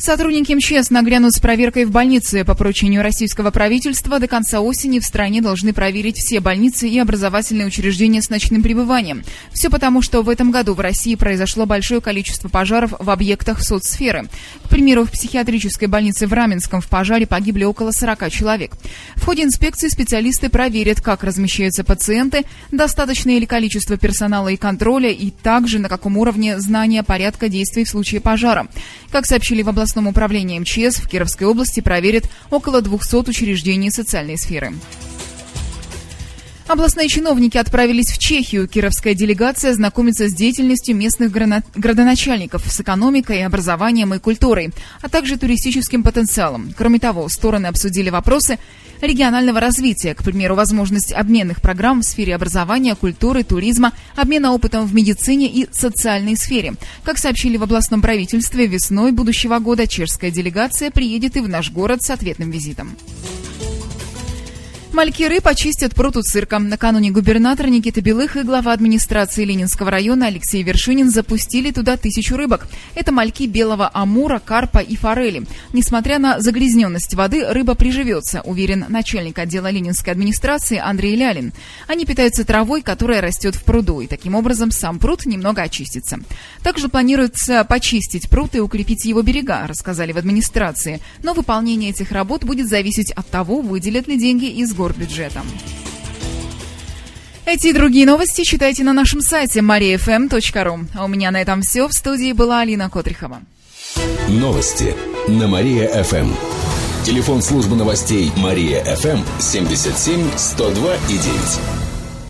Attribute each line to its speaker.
Speaker 1: Сотрудники МЧС нагрянут с проверкой в больнице. По поручению российского правительства до конца осени в стране должны проверить все больницы и образовательные учреждения с ночным пребыванием. Все потому, что в этом году в России произошло большое количество пожаров в объектах соцсферы. К примеру, в психиатрической больнице в Раменском в пожаре погибли около 40 человек. В ходе инспекции специалисты проверят, как размещаются пациенты, достаточно ли количество персонала и контроля, и также на каком уровне знания порядка действий в случае пожара. Как сообщили в областном областном управлении МЧС в Кировской области проверит около 200 учреждений социальной сферы. Областные чиновники отправились в Чехию. Кировская делегация знакомится с деятельностью местных градоначальников, с экономикой, образованием и культурой, а также туристическим потенциалом. Кроме того, стороны обсудили вопросы регионального развития, к примеру, возможность обменных программ в сфере образования, культуры, туризма, обмена опытом в медицине и социальной сфере. Как сообщили в областном правительстве, весной будущего года чешская делегация приедет и в наш город с ответным визитом. Малькиры почистят пруд у цирка. Накануне губернатор Никита Белых и глава администрации Ленинского района Алексей Вершинин запустили туда тысячу рыбок. Это мальки белого амура, карпа и форели. Несмотря на загрязненность воды, рыба приживется, уверен начальник отдела Ленинской администрации Андрей Лялин. Они питаются травой, которая растет в пруду, и таким образом сам пруд немного очистится. Также планируется почистить пруд и укрепить его берега, рассказали в администрации. Но выполнение этих работ будет зависеть от того, выделят ли деньги из города горбюджетом. Эти и другие новости читайте на нашем сайте mariafm.ru. А у меня на этом все. В студии была Алина Котрихова.
Speaker 2: Новости на Мария-ФМ. Телефон службы новостей Мария-ФМ 77 102 и 9.